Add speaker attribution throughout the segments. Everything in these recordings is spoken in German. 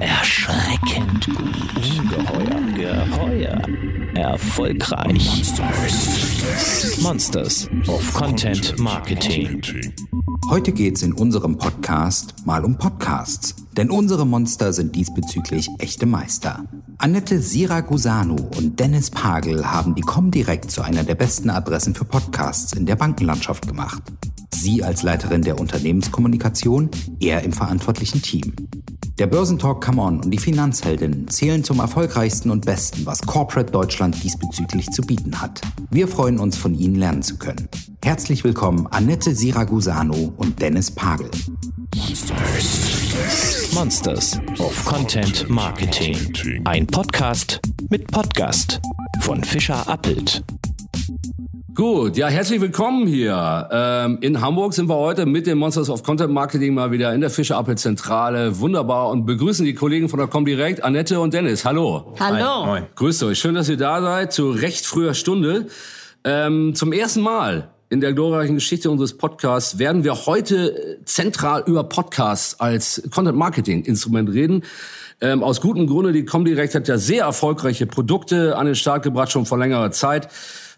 Speaker 1: Erschreckend gut. Ungeheuer. Geheuer. Erfolgreich. Monsters of Content Marketing.
Speaker 2: Heute geht's in unserem Podcast mal um Podcasts. Denn unsere Monster sind diesbezüglich echte Meister. Annette Siragusanu und Dennis Pagel haben die Comdirect zu einer der besten Adressen für Podcasts in der Bankenlandschaft gemacht. Sie als Leiterin der Unternehmenskommunikation, er im verantwortlichen Team. Der Börsentalk Come On und die Finanzheldinnen zählen zum erfolgreichsten und besten, was Corporate Deutschland diesbezüglich zu bieten hat. Wir freuen uns, von Ihnen lernen zu können. Herzlich willkommen Annette Siragusano und Dennis Pagel.
Speaker 1: Monsters of Content Marketing. Ein Podcast mit Podcast von Fischer Appelt.
Speaker 3: Gut, ja, herzlich willkommen hier. Ähm, in Hamburg sind wir heute mit den Monsters of Content Marketing mal wieder in der Fischer Appel Zentrale. Wunderbar und begrüßen die Kollegen von der Comdirect, Annette und Dennis. Hallo.
Speaker 4: Hallo.
Speaker 3: Moin. Grüßt euch. Schön, dass ihr da seid zu recht früher Stunde. Ähm, zum ersten Mal in der glorreichen Geschichte unseres Podcasts werden wir heute zentral über Podcasts als Content Marketing Instrument reden. Ähm, aus gutem Grunde, die Comdirect hat ja sehr erfolgreiche Produkte an den Start gebracht, schon vor längerer Zeit.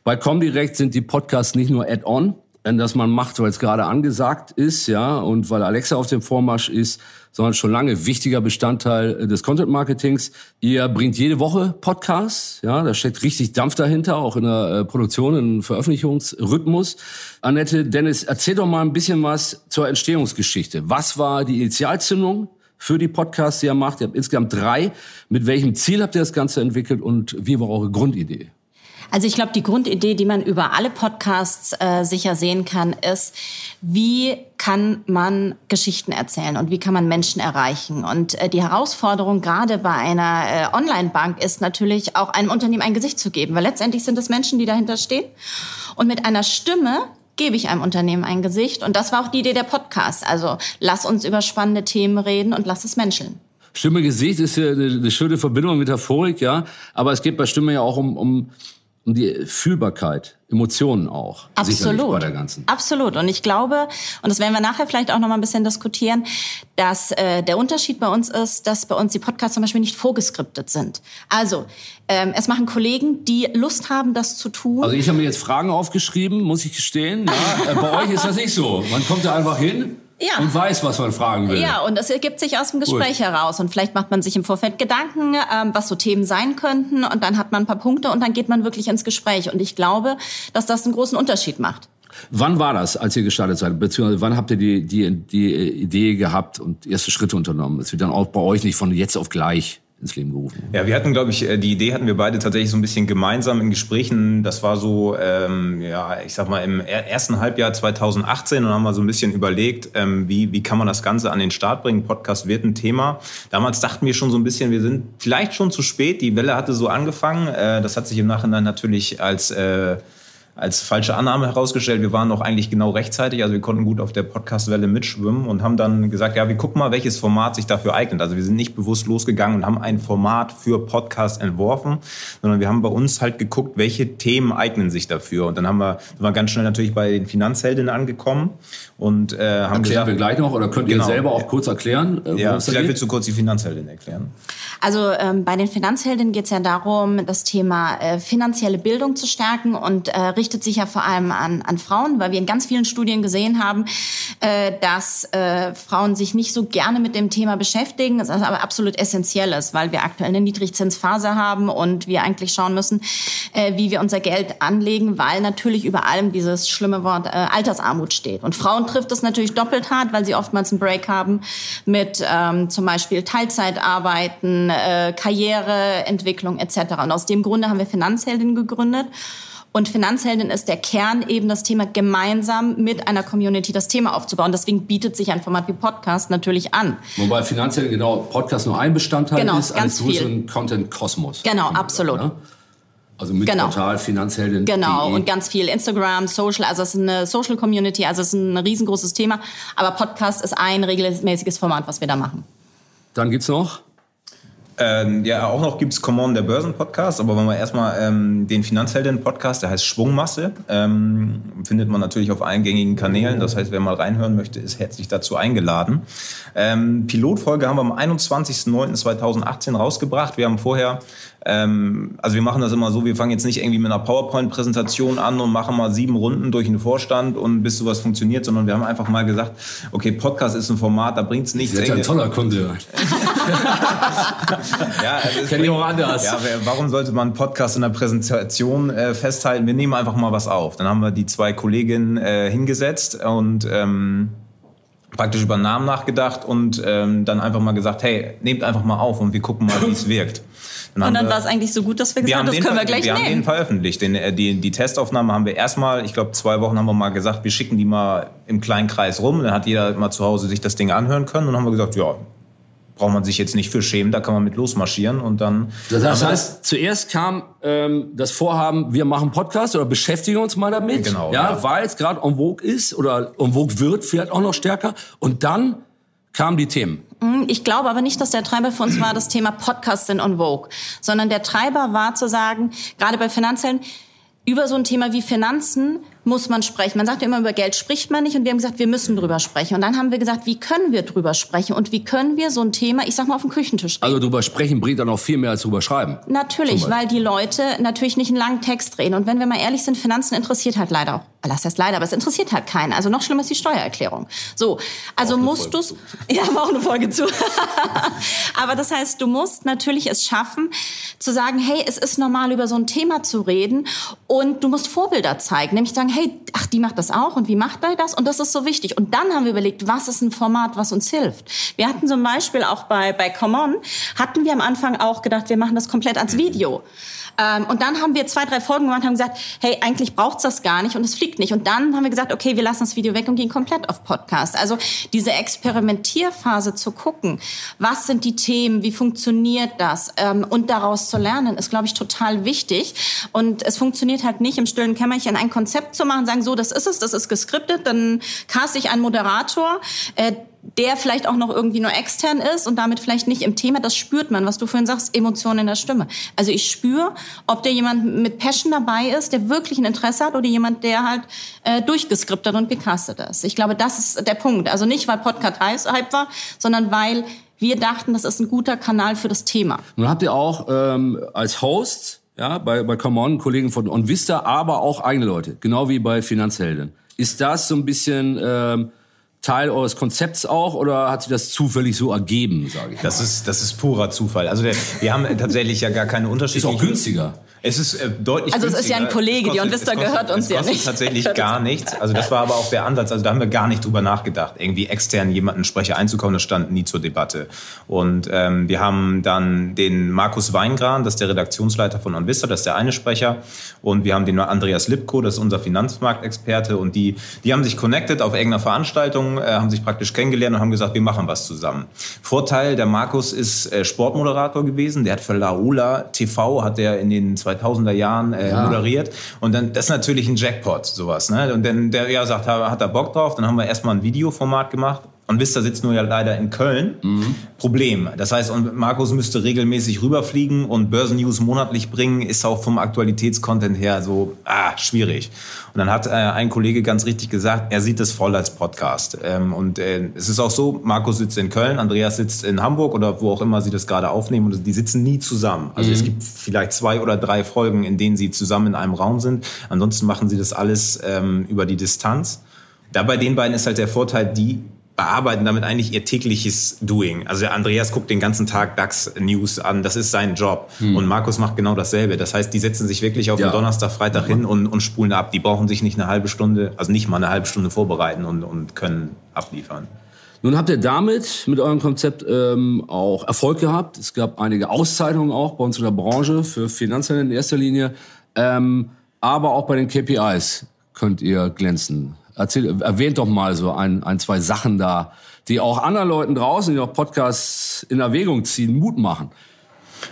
Speaker 3: Bei Comdirect sind die Podcasts nicht nur Add-on, das man macht, weil es gerade angesagt ist, ja, und weil Alexa auf dem Vormarsch ist, sondern schon lange wichtiger Bestandteil des Content Marketings. Ihr bringt jede Woche Podcasts, ja, da steckt richtig Dampf dahinter, auch in der äh, Produktion, im Veröffentlichungsrhythmus. Annette, Dennis, erzähl doch mal ein bisschen was zur Entstehungsgeschichte. Was war die Initialzündung? für die Podcasts, die ihr macht. Ihr habt insgesamt drei. Mit welchem Ziel habt ihr das Ganze entwickelt und wie war eure Grundidee?
Speaker 4: Also ich glaube, die Grundidee, die man über alle Podcasts äh, sicher sehen kann, ist, wie kann man Geschichten erzählen und wie kann man Menschen erreichen. Und äh, die Herausforderung gerade bei einer äh, Online-Bank ist natürlich auch einem Unternehmen ein Gesicht zu geben, weil letztendlich sind es Menschen, die dahinter stehen. Und mit einer Stimme gebe ich einem Unternehmen ein Gesicht. Und das war auch die Idee der Podcasts. Also lass uns über spannende Themen reden und lass es menscheln.
Speaker 3: Stimme Gesicht ist ja eine, eine schöne Verbindung, Metaphorik, ja. Aber es geht bei Stimme ja auch um, um um die Fühlbarkeit, Emotionen auch.
Speaker 4: Absolut.
Speaker 3: Bei der ganzen.
Speaker 4: Absolut. Und ich glaube, und das werden wir nachher vielleicht auch noch mal ein bisschen diskutieren, dass äh, der Unterschied bei uns ist, dass bei uns die Podcasts zum Beispiel nicht vorgeskriptet sind. Also ähm, es machen Kollegen, die Lust haben, das zu tun.
Speaker 3: Also ich habe mir jetzt Fragen aufgeschrieben, muss ich gestehen. Ja, äh, bei euch ist das nicht so. Man kommt da einfach hin ja. und weiß, was man fragen will.
Speaker 4: Ja, und das ergibt sich aus dem Gespräch Gut. heraus. Und vielleicht macht man sich im Vorfeld Gedanken, ähm, was so Themen sein könnten. Und dann hat man ein paar Punkte und dann geht man wirklich ins Gespräch. Und ich glaube, dass das einen großen Unterschied macht.
Speaker 3: Wann war das, als ihr gestartet seid? Beziehungsweise wann habt ihr die, die, die Idee gehabt und erste Schritte unternommen? Es wird dann auch bei euch nicht von jetzt auf gleich ins Leben gerufen.
Speaker 5: Ja, wir hatten, glaube ich, äh, die Idee hatten wir beide tatsächlich so ein bisschen gemeinsam in Gesprächen. Das war so, ähm, ja, ich sag mal, im ersten Halbjahr 2018 und haben wir so ein bisschen überlegt, ähm, wie, wie kann man das Ganze an den Start bringen. Podcast wird ein Thema. Damals dachten wir schon so ein bisschen, wir sind vielleicht schon zu spät. Die Welle hatte so angefangen. Äh, das hat sich im Nachhinein natürlich als äh, als falsche Annahme herausgestellt. Wir waren noch eigentlich genau rechtzeitig, also wir konnten gut auf der Podcastwelle mitschwimmen und haben dann gesagt, ja, wir gucken mal, welches Format sich dafür eignet. Also wir sind nicht bewusst losgegangen und haben ein Format für Podcast entworfen, sondern wir haben bei uns halt geguckt, welche Themen eignen sich dafür. Und dann haben wir, sind wir ganz schnell natürlich bei den Finanzheldinnen angekommen und äh, haben
Speaker 3: Erklären gesagt, wir gleich noch oder könnt ihr genau. selber auch kurz erklären?
Speaker 5: Äh, ja, vielleicht willst du kurz die Finanzheldin erklären.
Speaker 4: Also ähm, bei den Finanzheldinnen geht es ja darum, das Thema äh, finanzielle Bildung zu stärken und äh, richtet sich ja vor allem an, an Frauen, weil wir in ganz vielen Studien gesehen haben, äh, dass äh, Frauen sich nicht so gerne mit dem Thema beschäftigen, das aber absolut essentiell ist, weil wir aktuell eine Niedrigzinsphase haben und wir eigentlich schauen müssen, äh, wie wir unser Geld anlegen, weil natürlich über allem dieses schlimme Wort äh, Altersarmut steht. Und Frauen trifft es natürlich doppelt hart, weil sie oftmals einen Break haben mit ähm, zum Beispiel Teilzeitarbeiten, äh, Karriereentwicklung etc. Und aus dem Grunde haben wir Finanzheldin gegründet. Und Finanzheldin ist der Kern, eben das Thema gemeinsam mit einer Community das Thema aufzubauen. Deswegen bietet sich ein Format wie Podcast natürlich an.
Speaker 3: Wobei Finanzheldin genau Podcast nur ein Bestandteil
Speaker 4: genau,
Speaker 3: ist eines größeren Content-Kosmos.
Speaker 4: Genau, absolut. Sagen, ne?
Speaker 3: Also mit genau. Portal Finanzheldin.
Speaker 4: Genau, und ganz viel Instagram, Social, also es ist eine Social Community, also es ist ein riesengroßes Thema. Aber Podcast ist ein regelmäßiges Format, was wir da machen.
Speaker 3: Dann gibt's noch
Speaker 5: Ähm, ja, auch noch gibt's Come On, der Börsen-Podcast, aber wenn wir erstmal ähm, den Finanzhelden-Podcast, der heißt Schwungmasse, ähm, findet man natürlich auf allen gängigen Kanälen. Das heißt, wer mal reinhören möchte, ist herzlich dazu eingeladen. Ähm, Pilotfolge haben wir am 21.09.2018 rausgebracht. Wir haben vorher ähm, also wir machen das immer so, wir fangen jetzt nicht irgendwie mit einer PowerPoint-Präsentation an und machen mal sieben Runden durch den Vorstand und bis sowas funktioniert, sondern wir haben einfach mal gesagt, okay, Podcast ist ein Format, da bringt's nichts.
Speaker 3: Das ist ein toller Kunde.
Speaker 5: ja, also Kenn ich auch anders. Ja, warum sollte man Podcast in der Präsentation äh, festhalten? Wir nehmen einfach mal was auf. Dann haben wir die zwei Kolleginnen äh, hingesetzt und ähm, praktisch über Namen nachgedacht und ähm, dann einfach mal gesagt, hey, nehmt einfach mal auf und wir gucken mal, wie es wirkt.
Speaker 4: Dann und dann war es eigentlich so gut, dass wir gesagt haben, das können wir gleich
Speaker 5: wir
Speaker 4: nehmen.
Speaker 5: Wir haben den veröffentlicht. Den, äh, die, die Testaufnahme haben wir erstmal, ich glaube zwei Wochen haben wir mal gesagt, wir schicken die mal im kleinen Kreis rum. Dann hat jeder mal zu Hause sich das Ding anhören können. Und dann haben wir gesagt, ja, braucht man sich jetzt nicht für schämen, da kann man mit losmarschieren und dann.
Speaker 3: Das heißt, zuerst kam ähm, das Vorhaben, wir machen Podcast oder beschäftigen uns mal damit, genau, ja, ja. weil es gerade en vogue ist oder en vogue wird, vielleicht auch noch stärker. Und dann kamen die Themen.
Speaker 4: Hm, ich glaube aber nicht, dass der Treiber für uns war, das Thema Podcast sind on Vogue, sondern der Treiber war zu sagen, gerade bei Finanzhelden, über so ein Thema wie Finanzen muss man sprechen. Man sagt ja immer, über Geld spricht man nicht und wir haben gesagt, wir müssen drüber sprechen. Und dann haben wir gesagt, wie können wir drüber sprechen und wie können wir so ein Thema, ich sag mal, auf den Küchentisch
Speaker 3: reden. Also drüber sprechen bringt dann auch viel mehr als drüber schreiben.
Speaker 4: Natürlich, weil die Leute natürlich nicht einen langen Text reden. Und wenn wir mal ehrlich sind, Finanzen interessiert halt leider auch, lass das leider, aber es interessiert halt keinen. Also noch schlimmer ist die Steuererklärung. So, also musst du's, ja, haben auch eine Folge zu. aber das heißt, du musst natürlich es schaffen, zu sagen, hey, es ist normal, über so ein Thema zu reden und du musst Vorbilder zeigen, nämlich sagen, hey, ach, die macht das auch und wie macht er das? Und das ist so wichtig. Und dann haben wir überlegt, was ist ein Format, was uns hilft? Wir hatten zum Beispiel auch bei, bei Common, hatten wir am Anfang auch gedacht, wir machen das komplett als Video. Ähm, und dann haben wir zwei, drei Folgen gemacht und haben gesagt, hey, eigentlich braucht's das gar nicht und es fliegt nicht. Und dann haben wir gesagt, okay, wir lassen das Video weg und gehen komplett auf Podcast. Also diese Experimentierphase zu gucken, was sind die Themen, wie funktioniert das ähm, und daraus zu lernen, ist, glaube ich, total wichtig. Und es funktioniert halt nicht im stillen Kämmerchen ein Konzept zu machen, sagen, so, das ist es, das ist geskriptet, dann cast ich einen Moderator, äh, der vielleicht auch noch irgendwie nur extern ist und damit vielleicht nicht im Thema, das spürt man, was du vorhin sagst, Emotionen in der Stimme. Also ich spüre, ob der jemand mit Passion dabei ist, der wirklich ein Interesse hat oder jemand, der halt äh, durchgeskriptet und gecastet ist. Ich glaube, das ist der Punkt. Also nicht, weil Podcast Hype war, sondern weil wir dachten, das ist ein guter Kanal für das Thema.
Speaker 3: Nun habt ihr auch ähm, als Host ja, bei, bei Come On, Kollegen von OnVista, aber auch eigene Leute, genau wie bei Finanzhelden. Ist das so ein bisschen... Ähm, Teil eures Konzepts auch oder hat sich das zufällig so ergeben, sage ich
Speaker 5: das mal? Ist, das ist purer Zufall. Also der, wir haben tatsächlich ja gar keine unterschiedlichen...
Speaker 3: Ist auch günstiger.
Speaker 5: Es ist äh, deutlich
Speaker 4: Also es ist ja ein Kollege, kostet, die Onvista gehört uns ja nicht.
Speaker 5: tatsächlich gar nichts. Also das war aber auch der Ansatz. Also da haben wir gar nicht drüber nachgedacht, irgendwie extern jemanden Sprecher einzukommen. Das stand nie zur Debatte. Und ähm, wir haben dann den Markus Weingran, das ist der Redaktionsleiter von Onvista, das ist der eine Sprecher. Und wir haben den Andreas Lipko, das ist unser Finanzmarktexperte. Und die, die haben sich connected auf irgendeiner Veranstaltung, äh, haben sich praktisch kennengelernt und haben gesagt, wir machen was zusammen. Vorteil, der Markus ist äh, Sportmoderator gewesen. Der hat für Laola TV, hat der in den zwei 2000er Jahren äh, ja. moderiert. Und dann, das ist natürlich ein Jackpot, sowas. Ne? Und dann, der ja sagt, hat er Bock drauf. Dann haben wir erstmal ein Videoformat gemacht. Und Vista sitzt nur ja leider in Köln. Mhm. Problem. Das heißt, und Markus müsste regelmäßig rüberfliegen und Börsennews monatlich bringen, ist auch vom Aktualitätscontent her so ah, schwierig. Und dann hat äh, ein Kollege ganz richtig gesagt, er sieht es voll als Podcast. Ähm, und äh, es ist auch so, Markus sitzt in Köln, Andreas sitzt in Hamburg oder wo auch immer sie das gerade aufnehmen. Und die sitzen nie zusammen. Also mhm. es gibt vielleicht zwei oder drei Folgen, in denen sie zusammen in einem Raum sind. Ansonsten machen sie das alles ähm, über die Distanz. Da bei den beiden ist halt der Vorteil, die bearbeiten damit eigentlich ihr tägliches Doing. Also der Andreas guckt den ganzen Tag DAX-News an, das ist sein Job. Hm. Und Markus macht genau dasselbe. Das heißt, die setzen sich wirklich auf ja. den Donnerstag, Freitag hin und, und spulen ab. Die brauchen sich nicht eine halbe Stunde, also nicht mal eine halbe Stunde vorbereiten und, und können abliefern.
Speaker 3: Nun habt ihr damit mit eurem Konzept ähm, auch Erfolg gehabt. Es gab einige Auszeichnungen auch bei uns in der Branche für Finanzhändler in erster Linie. Ähm, aber auch bei den KPIs könnt ihr glänzen. Erzähl, erwähnt doch mal so ein, ein, zwei Sachen da, die auch anderen Leuten draußen, die auch Podcasts in Erwägung ziehen, Mut machen.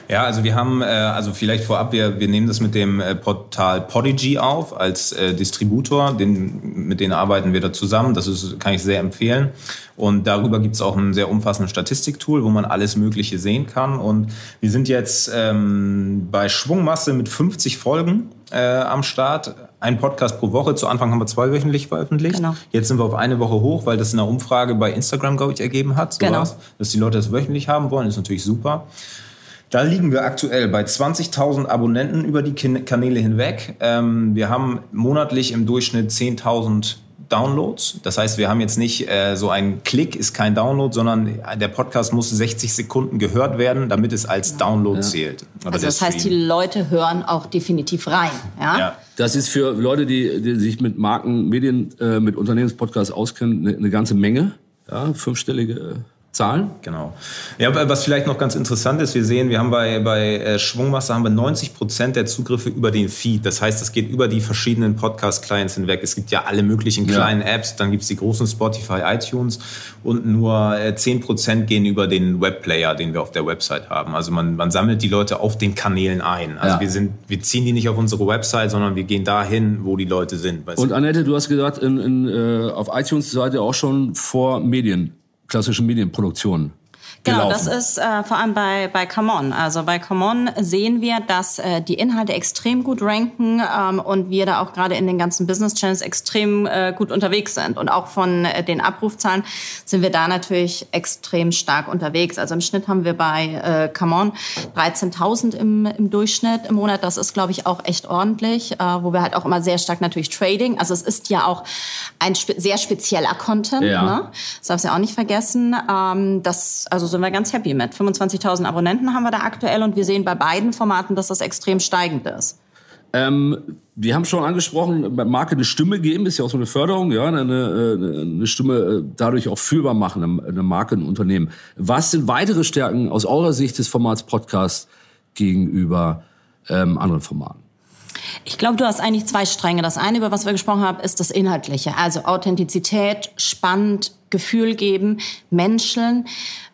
Speaker 5: Ja, also wir haben, äh, also vielleicht vorab, wir, wir nehmen das mit dem äh, Portal Podigy auf als äh, Distributor. Den, mit denen arbeiten wir da zusammen. Das ist, kann ich sehr empfehlen. Und darüber gibt es auch ein sehr umfassendes Statistiktool, wo man alles Mögliche sehen kann. Und wir sind jetzt ähm, bei Schwungmasse mit 50 Folgen äh, am Start. Ein Podcast pro Woche. Zu Anfang haben wir zwei wöchentlich veröffentlicht. Genau. Jetzt sind wir auf eine Woche hoch, weil das in einer Umfrage bei Instagram, glaube ich, ergeben hat. So genau. Dass die Leute das wöchentlich haben wollen, ist natürlich super. Da liegen wir aktuell bei 20.000 Abonnenten über die Kanäle hinweg. Ähm, wir haben monatlich im Durchschnitt 10.000 Downloads. Das heißt, wir haben jetzt nicht äh, so ein Klick ist kein Download, sondern der Podcast muss 60 Sekunden gehört werden, damit es als Download ja. zählt.
Speaker 4: also das heißt, die Leute hören auch definitiv rein. Ja? ja.
Speaker 3: Das ist für Leute, die, die sich mit Marken, Medien, äh, mit Unternehmenspodcasts auskennen, eine, eine ganze Menge. Ja, fünfstellige Zahlen?
Speaker 5: Genau. Ja, was vielleicht noch ganz interessant ist, wir sehen, wir haben bei, bei äh, Schwungmasse haben wir 90 Prozent der Zugriffe über den Feed. Das heißt, es geht über die verschiedenen Podcast-Clients hinweg. Es gibt ja alle möglichen kleinen ja. Apps, dann gibt es die großen Spotify, iTunes und nur 10 äh, Prozent gehen über den Webplayer, den wir auf der Website haben. Also man, man sammelt die Leute auf den Kanälen ein. Also ja. wir, sind, wir ziehen die nicht auf unsere Website, sondern wir gehen dahin, wo die Leute sind.
Speaker 3: Und Annette, du hast gesagt, in, in, äh, auf iTunes seid ihr auch schon vor Medien klassischen Medienproduktionen
Speaker 4: Genau, das ist äh, vor allem bei, bei Come On. Also bei Come On sehen wir, dass äh, die Inhalte extrem gut ranken ähm, und wir da auch gerade in den ganzen Business Channels extrem äh, gut unterwegs sind. Und auch von äh, den Abrufzahlen sind wir da natürlich extrem stark unterwegs. Also im Schnitt haben wir bei äh, Come On 13.000 im, im Durchschnitt im Monat. Das ist, glaube ich, auch echt ordentlich, äh, wo wir halt auch immer sehr stark natürlich Trading. Also es ist ja auch ein spe sehr spezieller Content. Ja. Ne? Das darfst du ja auch nicht vergessen. Ähm, das, also sind wir ganz happy mit. 25.000 Abonnenten haben wir da aktuell und wir sehen bei beiden Formaten, dass das extrem steigend ist.
Speaker 3: Ähm, wir haben schon angesprochen, Marke eine Stimme geben, ist ja auch so eine Förderung, ja, eine, eine Stimme äh, dadurch auch fühlbar machen, eine Marke, ein Unternehmen. Was sind weitere Stärken aus eurer Sicht des Formats Podcast gegenüber ähm, anderen Formaten?
Speaker 4: Ich glaube, du hast eigentlich zwei Stränge. Das eine, über was wir gesprochen haben, ist das Inhaltliche. Also Authentizität, spannend, Gefühl geben, Menschen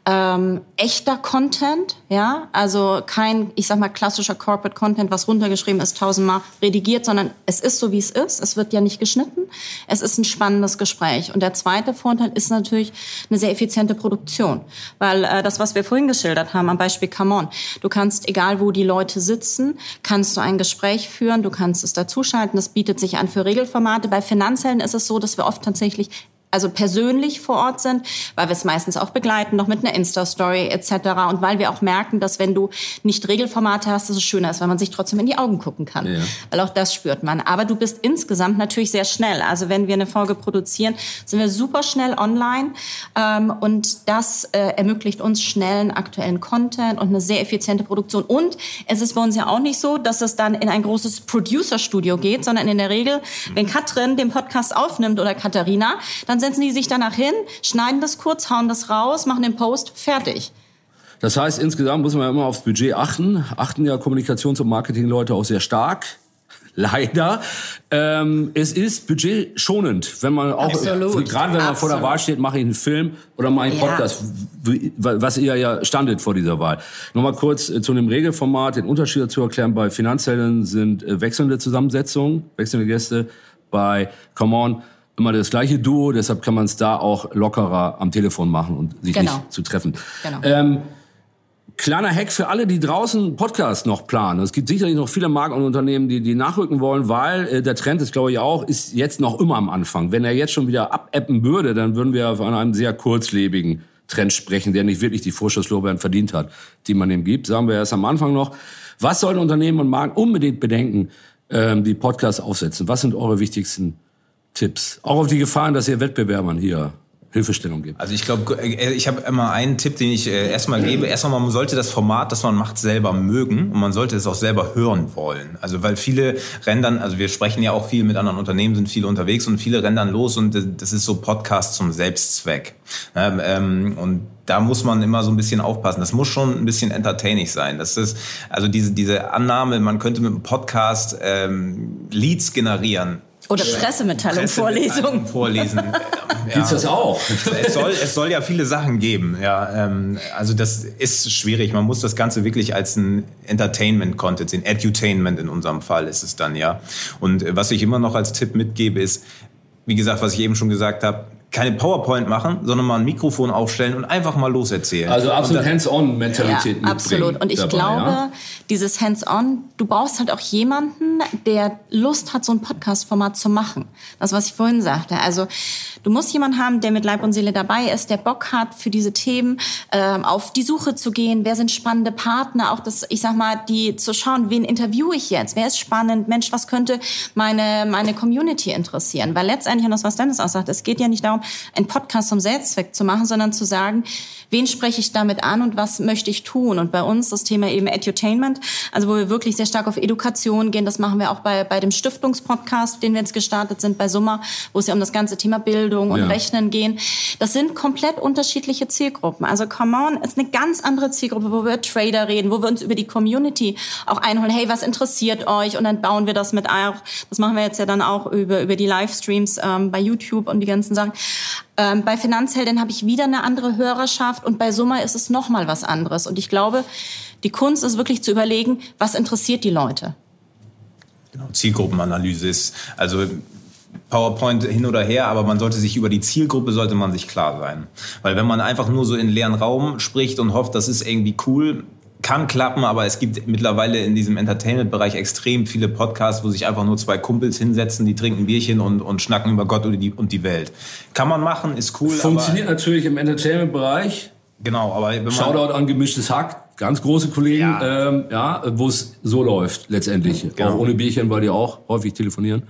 Speaker 4: ähm, echter Content, ja, also kein, ich sag mal, klassischer Corporate Content, was runtergeschrieben ist, tausendmal redigiert, sondern es ist so, wie es ist. Es wird ja nicht geschnitten. Es ist ein spannendes Gespräch. Und der zweite Vorteil ist natürlich eine sehr effiziente Produktion, weil äh, das, was wir vorhin geschildert haben, am Beispiel Come On, du kannst, egal wo die Leute sitzen, kannst du ein Gespräch führen, du kannst es dazuschalten. Das bietet sich an für Regelformate. Bei Finanzhelden ist es so, dass wir oft tatsächlich also persönlich vor Ort sind, weil wir es meistens auch begleiten, noch mit einer Insta-Story etc. Und weil wir auch merken, dass wenn du nicht Regelformate hast, dass es schöner ist, weil man sich trotzdem in die Augen gucken kann. Ja. Weil auch das spürt man. Aber du bist insgesamt natürlich sehr schnell. Also wenn wir eine Folge produzieren, sind wir super schnell online ähm, und das äh, ermöglicht uns schnellen aktuellen Content und eine sehr effiziente Produktion. Und es ist bei uns ja auch nicht so, dass es dann in ein großes Producer-Studio geht, sondern in der Regel, wenn Katrin den Podcast aufnimmt oder Katharina, dann setzen die sich danach hin, schneiden das kurz, hauen das raus, machen den Post, fertig.
Speaker 3: Das heißt, insgesamt muss man ja immer aufs Budget achten. Achten ja Kommunikations- und Marketingleute auch sehr stark. Leider. Ähm, es ist budgetschonend, wenn man auch, Absolut. gerade wenn man Absolut. vor der Wahl steht, mache ich einen Film oder mache ich einen Podcast, ja. was ihr ja standet vor dieser Wahl. Nochmal kurz äh, zu dem Regelformat, den Unterschied dazu erklären. Bei Finanzhelden sind äh, wechselnde Zusammensetzungen, wechselnde Gäste. Bei Come On immer das gleiche Duo, deshalb kann man es da auch lockerer am Telefon machen und sich genau. nicht zu treffen. Genau. Ähm, kleiner Hack für alle, die draußen Podcast noch planen. Es gibt sicherlich noch viele Marken und Unternehmen, die, die nachrücken wollen, weil äh, der Trend ist, glaube ich, auch, ist jetzt noch immer am Anfang. Wenn er jetzt schon wieder abappen würde, dann würden wir von einem sehr kurzlebigen Trend sprechen, der nicht wirklich die Vorschusslorbeeren verdient hat, die man ihm gibt. Sagen wir erst am Anfang noch. Was sollen Unternehmen und Marken unbedingt bedenken, ähm, die Podcasts aufsetzen? Was sind eure wichtigsten Tipps? Auch auf die Gefahren, dass ihr Wettbewerbern hier Hilfestellung gibt.
Speaker 5: Also ich glaube, äh, ich habe immer einen Tipp, den ich äh, erstmal gebe. Erstmal, man sollte das Format, das man macht, selber mögen und man sollte es auch selber hören wollen. Also weil viele rennen dann, also wir sprechen ja auch viel mit anderen Unternehmen, sind viele unterwegs und viele rennen dann los und das ist so Podcast zum Selbstzweck. Ähm, und da muss man immer so ein bisschen aufpassen. Das muss schon ein bisschen entertaining sein. Das ist also diese diese Annahme, man könnte mit einem Podcast ähm, Leads generieren
Speaker 4: Oder Pressemitteilung,
Speaker 5: Pressemitteilung
Speaker 4: Vorlesung.
Speaker 5: vorlesen.
Speaker 3: Gibt's das auch?
Speaker 5: es, soll, es soll ja viele Sachen geben. Ja, ähm, also das ist schwierig. Man muss das Ganze wirklich als ein Entertainment-Content sehen. Edutainment in unserem Fall ist es dann, ja. Und äh, was ich immer noch als Tipp mitgebe, ist, wie gesagt, was ich eben schon gesagt habe, keine PowerPoint machen, sondern mal ein Mikrofon aufstellen und einfach mal loserzählen.
Speaker 3: Also absolut Hands-on-Mentalität
Speaker 4: Ja, absolut. Und ich
Speaker 3: dabei,
Speaker 4: glaube,
Speaker 3: ja?
Speaker 4: dieses Hands-on, du brauchst halt auch jemanden, der Lust hat, so ein Podcast-Format zu machen. Das, was ich vorhin sagte. Also du musst jemanden haben, der mit Leib und Seele dabei ist, der Bock hat, für diese Themen ähm, auf die Suche zu gehen. Wer sind spannende Partner? Auch das, ich sag mal, die zu schauen, wen interviewe ich jetzt? Wer ist spannend? Mensch, was könnte meine, meine Community interessieren? Weil letztendlich, und das, was Dennis auch sagt, es geht ja nicht darum, einen Podcast zum Selbstzweck zu machen, sondern zu sagen, wen spreche ich damit an und was möchte ich tun? Und bei uns das Thema eben Edutainment, also wo wir wirklich sehr stark auf Education gehen. Das machen wir auch bei, bei dem Stiftungspodcast, den wir jetzt gestartet sind, bei Summa, wo es ja um das ganze Thema Bildung und
Speaker 3: Ja.
Speaker 4: Rechnen gehen. Das sind komplett unterschiedliche Zielgruppen. Also Come On ist eine ganz andere Zielgruppe, wo wir über Trader reden, wo wir uns über die Community auch einholen. Hey, was interessiert euch? Und dann bauen wir das mit auch. Das machen wir jetzt ja dann auch über, über die Livestreams ähm, bei YouTube und die ganzen Sachen. Ähm, bei Finanzheldin habe ich wieder eine andere Hörerschaft und bei Summa ist es noch mal was anderes. Und ich glaube, die Kunst ist wirklich zu überlegen, was interessiert die Leute.
Speaker 5: Genau, Zielgruppenanalyse ist, also PowerPoint hin oder her, aber man sollte sich über die Zielgruppe sollte man sich klar sein. Weil wenn man einfach nur so in leeren Raum spricht und hofft, das ist irgendwie cool, kann klappen, aber es gibt mittlerweile in diesem Entertainment-Bereich extrem viele Podcasts, wo sich einfach nur zwei Kumpels hinsetzen, die trinken Bierchen und, und schnacken über Gott und die, und die Welt. Kann man machen, ist cool.
Speaker 3: Funktioniert natürlich im Entertainment-Bereich.
Speaker 5: Genau, aber wenn man,
Speaker 3: Shoutout an Gemischtes Hack, ganz große Kollegen,
Speaker 5: Ja.
Speaker 3: ähm, ja, wo es so läuft letztendlich.
Speaker 5: Genau.
Speaker 3: Auch ohne Bierchen, weil die auch häufig telefonieren.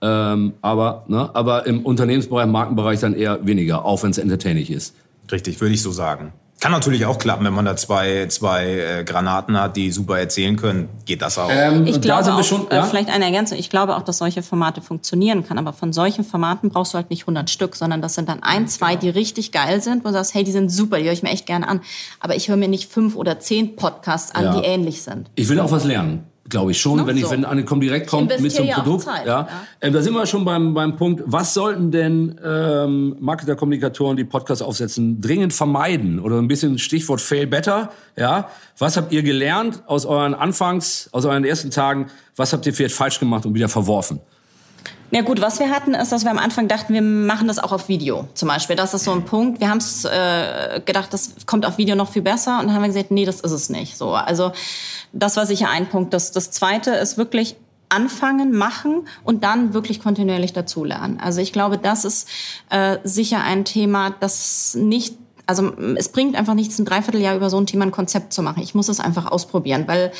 Speaker 3: Ähm, aber, ne, aber im Unternehmensbereich, im Markenbereich dann eher weniger, auch wenn es entertaining ist.
Speaker 5: Richtig, würde ich so sagen. Kann natürlich auch klappen, wenn man da zwei, zwei äh, Granaten hat, die super erzählen können, geht das auch.
Speaker 3: Ähm,
Speaker 4: Ich
Speaker 3: und
Speaker 4: glaube
Speaker 3: da sind wir
Speaker 4: auch,
Speaker 3: schon,
Speaker 4: äh,
Speaker 3: ja?
Speaker 4: vielleicht eine Ergänzung, ich glaube auch, dass solche Formate funktionieren kann, aber von solchen Formaten brauchst du halt nicht 100 Stück, sondern das sind dann ein, zwei, die richtig geil sind, wo du sagst, hey, die sind super, die höre ich mir echt gerne an, aber ich höre mir nicht fünf oder zehn Podcasts an,
Speaker 3: Ja.
Speaker 4: die ähnlich sind.
Speaker 3: Ich will auch was lernen, glaube ich schon,
Speaker 4: Ne?
Speaker 3: wenn ich,
Speaker 4: So.
Speaker 3: wenn eine direkt kommt mit so einem
Speaker 4: investiere ja
Speaker 3: Produkt.
Speaker 4: Zeit,
Speaker 3: ja.
Speaker 4: ja.
Speaker 3: Ähm, da sind wir schon beim, beim Punkt, was sollten denn ähm, Marketer, Kommunikatoren, die Podcasts aufsetzen, dringend vermeiden? Oder ein bisschen Stichwort Fail Better. Ja. Was habt ihr gelernt aus euren Anfangs, aus euren ersten Tagen? Was habt ihr vielleicht falsch gemacht und wieder verworfen?
Speaker 4: Na gut, was wir hatten, ist, dass wir am Anfang dachten, wir machen das auch auf Video. Zum Beispiel, das ist so ein Punkt. Wir haben es äh, gedacht, das kommt auf Video noch viel besser. Und dann haben wir gesagt, nee, das ist es nicht. So, also das war sicher ein Punkt. Das, das Zweite ist wirklich anfangen, machen und dann wirklich kontinuierlich dazulernen. Also ich glaube, das ist äh, sicher ein Thema, das nicht also es bringt einfach nichts, ein Dreivierteljahr über so ein Thema ein Konzept zu machen. Ich muss es einfach ausprobieren, weil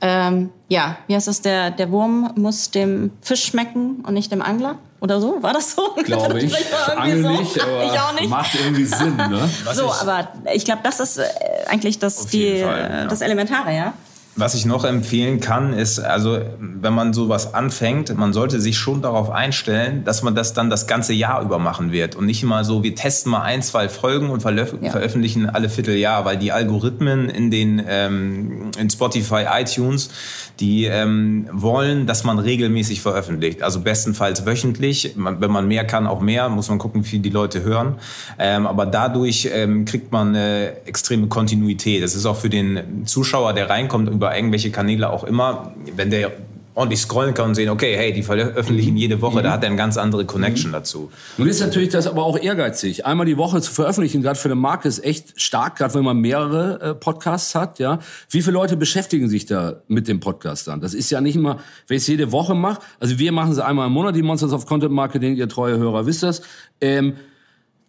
Speaker 4: ähm, ja, wie heißt das, der, der Wurm muss dem Fisch schmecken und nicht dem Angler? Oder so? War das so?
Speaker 3: Glaube ich. Angel
Speaker 4: irgendwie
Speaker 3: nicht,
Speaker 4: so.
Speaker 3: aber
Speaker 4: ich auch nicht.
Speaker 3: macht irgendwie Sinn, ne?
Speaker 4: So, aber ich glaube, das ist äh, eigentlich das, die,
Speaker 5: Fall, ja.
Speaker 4: das Elementare, ja?
Speaker 5: Was ich noch empfehlen kann, ist, also wenn man sowas anfängt, man sollte sich schon darauf einstellen, dass man das dann das ganze Jahr über machen wird und nicht immer so, wir testen mal ein, zwei Folgen und
Speaker 4: Ja.
Speaker 5: veröffentlichen alle Vierteljahr, weil die Algorithmen in den ähm, in Spotify, iTunes, die ähm, wollen, dass man regelmäßig veröffentlicht. Also bestenfalls wöchentlich. Wenn man mehr kann, auch mehr. Muss man gucken, wie viel die Leute hören. Ähm, aber dadurch ähm, kriegt man eine extreme Kontinuität. Das ist auch für den Zuschauer, der reinkommt über irgendwelche Kanäle auch immer, wenn der ordentlich scrollen kann und sehen, okay, hey, die veröffentlichen jede Woche, da hat er eine ganz andere Connection dazu.
Speaker 3: Nun ist natürlich das aber auch ehrgeizig. Einmal die Woche zu veröffentlichen, gerade für eine Marke, ist echt stark, gerade wenn man mehrere äh, Podcasts hat. Ja, Wie viele Leute beschäftigen sich da mit dem Podcast dann? Das ist ja nicht immer, wenn ich es jede Woche mache. Also wir machen es einmal im Monat, die Monsters of Content Marketing, ihr treue Hörer wisst das. Ähm,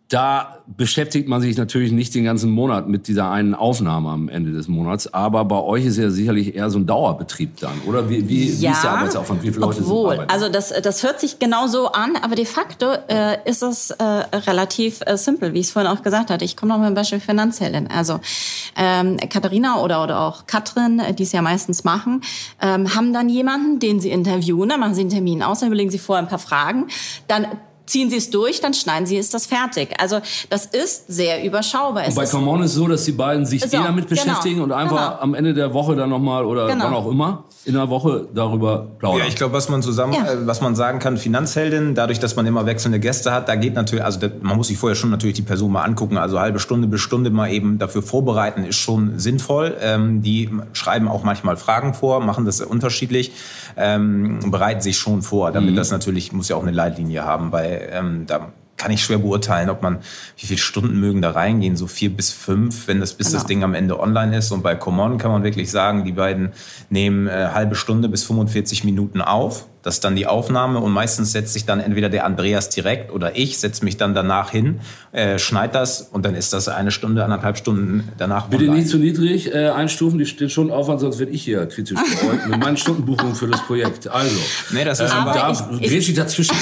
Speaker 3: da beschäftigt man sich natürlich nicht den ganzen Monat mit dieser einen Aufnahme am Ende des Monats. Aber bei euch ist ja sicherlich eher so ein Dauerbetrieb dann, oder? Wie, wie, wie ist der Arbeitsaufwand? Wie viele Leute
Speaker 4: obwohl,
Speaker 3: sind arbeiten?
Speaker 4: also das, das hört sich genau so an, aber de facto äh, ist es äh, relativ äh, simpel, wie ich es vorhin auch gesagt hatte. Ich komme noch mal ein Beispiel Finanzheldin. Also ähm, Katharina oder, oder auch Katrin, äh, die es ja meistens machen, ähm, haben dann jemanden, den sie interviewen, dann machen sie einen Termin aus, dann überlegen sie vorher ein paar Fragen, dann ziehen Sie es durch, dann schneiden Sie es das fertig. Also das ist sehr überschaubar.
Speaker 3: Und bei Come On ist so, dass die beiden sich so, eh damit genau. beschäftigen genau, und einfach genau. am Ende der Woche dann nochmal oder genau. wann auch immer in der Woche darüber plaudern.
Speaker 5: Ja, ich glaube, was man zusammen, ja. äh, was man sagen kann, Finanzheldin, dadurch, dass man immer wechselnde Gäste hat, da geht natürlich, also man muss sich vorher schon natürlich die Person mal angucken, also halbe Stunde bis Stunde mal eben dafür vorbereiten, ist schon sinnvoll. Ähm, die schreiben auch manchmal Fragen vor, machen das unterschiedlich, ähm, bereiten sich schon vor, damit mhm. das natürlich, muss ja auch eine Leitlinie haben, weil ähm, da kann ich schwer beurteilen, ob man, wie viele Stunden mögen da reingehen, so vier bis fünf, wenn das bis genau. das Ding am Ende online ist. Und bei Common kann man wirklich sagen, die beiden nehmen äh, halbe Stunde bis 45 Minuten auf das ist dann die Aufnahme und meistens setzt sich dann entweder der Andreas direkt oder ich setze mich dann danach hin, äh, schneid das und dann ist das eine Stunde, anderthalb Stunden danach.
Speaker 3: Bitte online. nicht zu niedrig äh, einstufen, die steht schon Aufwand, sonst werde ich hier kritisch beäugt mit meinen Stundenbuchungen für das Projekt. Also,
Speaker 5: nee, das ist ähm,
Speaker 3: da ich, ich, dazwischen.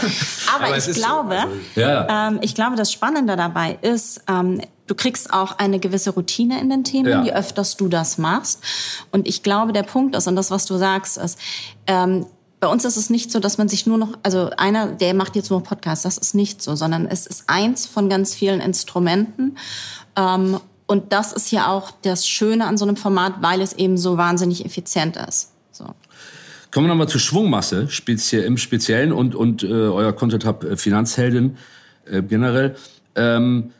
Speaker 4: aber, aber ich glaube, so, ja. ähm, ich glaube, das Spannende dabei ist, ähm, Du kriegst auch eine gewisse Routine in den Themen, ja. je öfters du das machst. Und ich glaube, der Punkt ist, und das, was du sagst, ist, ähm, bei uns ist es nicht so, dass man sich nur noch, also einer, der macht jetzt nur Podcasts, das ist nicht so, sondern es ist eins von ganz vielen Instrumenten. Ähm, und das ist ja auch das Schöne an so einem Format, weil es eben so wahnsinnig effizient ist. So.
Speaker 3: Kommen wir nochmal zur Schwungmasse spezie im Speziellen und, und äh, euer Content Hub äh, Finanzheldin äh, generell. Ähm,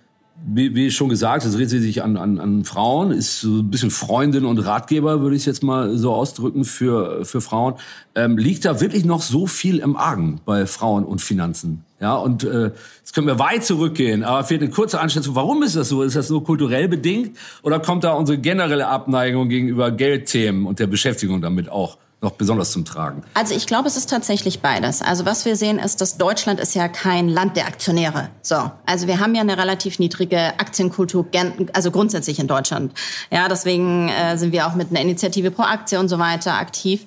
Speaker 3: wie, wie schon gesagt, es dreht sich an, an, an Frauen, ist so ein bisschen Freundin und Ratgeber, würde ich jetzt mal so ausdrücken, für, für Frauen. Ähm, liegt da wirklich noch so viel im Argen bei Frauen und Finanzen? Ja, und äh, jetzt können wir weit zurückgehen, aber fehlt eine kurze Einschätzung. Warum ist das so? Ist das nur kulturell bedingt oder kommt da unsere generelle Abneigung gegenüber Geldthemen und der Beschäftigung damit auch noch besonders zum Tragen?
Speaker 4: Also ich glaube, es ist tatsächlich beides. Also was wir sehen ist, dass Deutschland ist ja kein Land der Aktionäre. So, also wir haben ja eine relativ niedrige Aktienkultur, also grundsätzlich in Deutschland. Ja, deswegen äh, sind wir auch mit einer Initiative pro Aktie und so weiter aktiv.